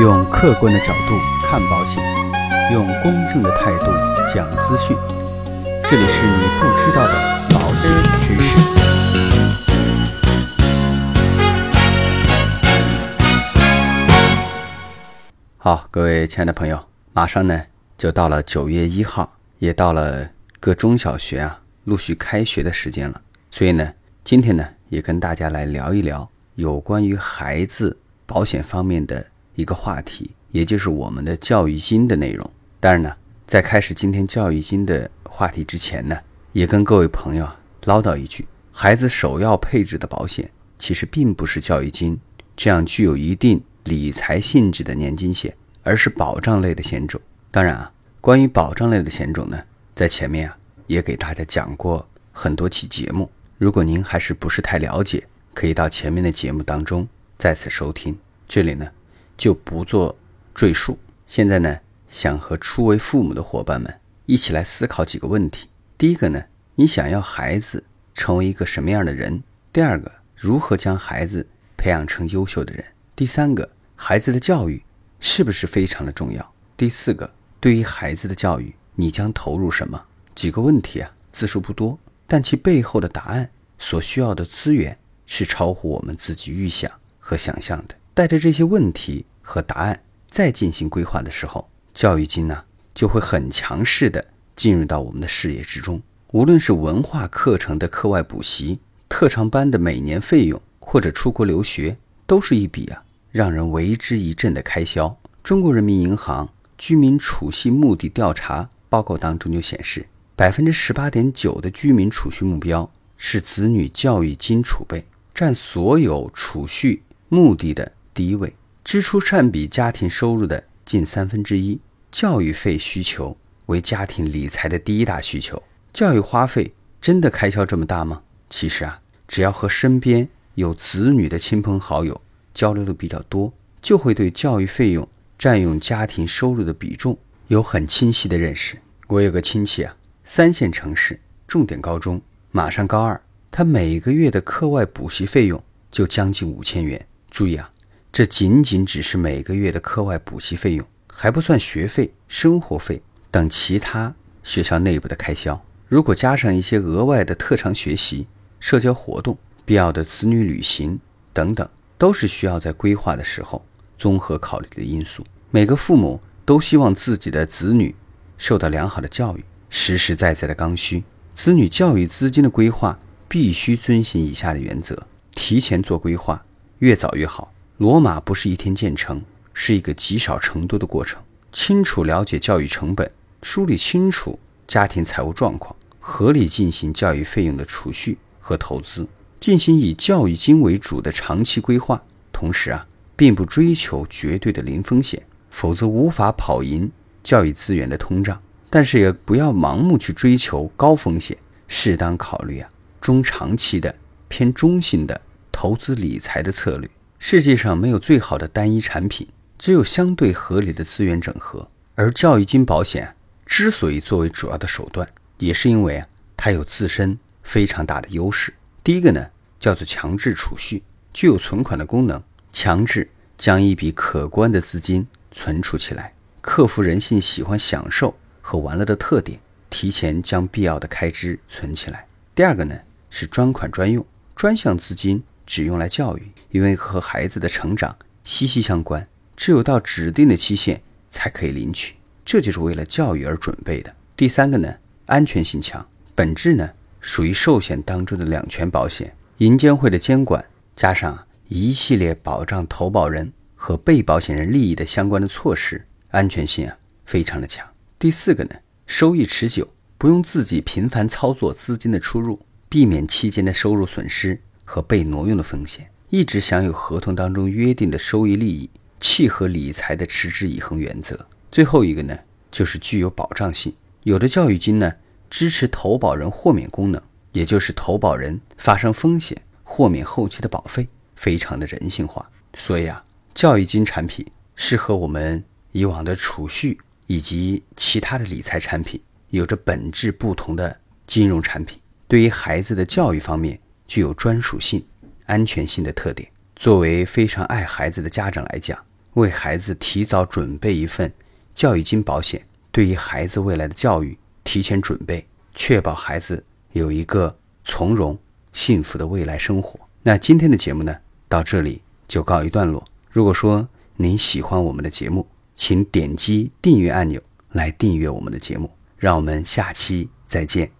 用客观的角度看保险，用公正的态度讲资讯。这里是你不知道的保险知识。好，各位亲爱的朋友，马上呢就到了九月一号，也到了各中小学啊陆续开学的时间了。所以呢，今天呢也跟大家来聊一聊有关于孩子保险方面的一个话题，也就是我们的教育金的内容。当然呢，在开始今天教育金的话题之前呢，也跟各位朋友啊唠叨一句：孩子首要配置的保险，其实并不是教育金这样具有一定理财性质的年金险，而是保障类的险种。当然啊，关于保障类的险种呢，在前面啊也给大家讲过很多期节目。如果您还是不是太了解，可以到前面的节目当中再次收听。这里呢就不做赘述。现在呢，想和初为父母的伙伴们一起来思考几个问题。第一个呢，你想要孩子成为一个什么样的人？第二个，如何将孩子培养成优秀的人？第三个，孩子的教育是不是非常的重要？第四个，对于孩子的教育，你将投入什么？几个问题啊，字数不多。但其背后的答案所需要的资源是超乎我们自己预想和想象的。带着这些问题和答案再进行规划的时候，教育金呢就会很强势的进入到我们的视野之中。无论是文化课程的课外补习、特长班的每年费用，或者出国留学，都是一笔啊让人为之一振的开销。中国人民银行居民储蓄目的调查报告当中就显示。百分之十八点九的居民储蓄目标是子女教育金储备，占所有储蓄目的的第一位，支出占比家庭收入的近三分之一。教育费需求为家庭理财的第一大需求。教育花费真的开销这么大吗？其实啊，只要和身边有子女的亲朋好友交流的比较多，就会对教育费用占用家庭收入的比重有很清晰的认识。我有个亲戚啊。三线城市重点高中，马上高二，他每个月的课外补习费用就将近五千元。注意啊，这仅仅只是每个月的课外补习费用，还不算学费、生活费等其他学校内部的开销。如果加上一些额外的特长学习、社交活动、必要的子女旅行等等，都是需要在规划的时候综合考虑的因素。每个父母都希望自己的子女受到良好的教育。实实在在的刚需，子女教育资金的规划必须遵循以下的原则：提前做规划，越早越好。罗马不是一天建成，是一个积少成多的过程。清楚了解教育成本，梳理清楚家庭财务状况，合理进行教育费用的储蓄和投资，进行以教育金为主的长期规划。同时啊，并不追求绝对的零风险，否则无法跑赢教育资源的通胀。但是也不要盲目去追求高风险，适当考虑啊中长期的偏中性的投资理财的策略。世界上没有最好的单一产品，只有相对合理的资源整合。而教育金保险之所以作为主要的手段，也是因为啊它有自身非常大的优势。第一个呢叫做强制储蓄，具有存款的功能，强制将一笔可观的资金存储起来，克服人性喜欢享受。和玩乐的特点，提前将必要的开支存起来。第二个呢是专款专用，专项资金只用来教育，因为和孩子的成长息息相关，只有到指定的期限才可以领取，这就是为了教育而准备的。第三个呢，安全性强，本质呢属于寿险当中的两全保险，银监会的监管加上一系列保障投保人和被保险人利益的相关的措施，安全性啊非常的强。第四个呢，收益持久，不用自己频繁操作资金的出入，避免期间的收入损失和被挪用的风险，一直享有合同当中约定的收益利益，契合理财的持之以恒原则。最后一个呢，就是具有保障性。有的教育金呢，支持投保人豁免功能，也就是投保人发生风险豁免后期的保费，非常的人性化。所以啊，教育金产品是和我们以往的储蓄。以及其他的理财产品，有着本质不同的金融产品，对于孩子的教育方面具有专属性、安全性的特点。作为非常爱孩子的家长来讲，为孩子提早准备一份教育金保险，对于孩子未来的教育提前准备，确保孩子有一个从容幸福的未来生活。那今天的节目呢，到这里就告一段落。如果说您喜欢我们的节目，请点击订阅按钮来订阅我们的节目。让我们下期再见。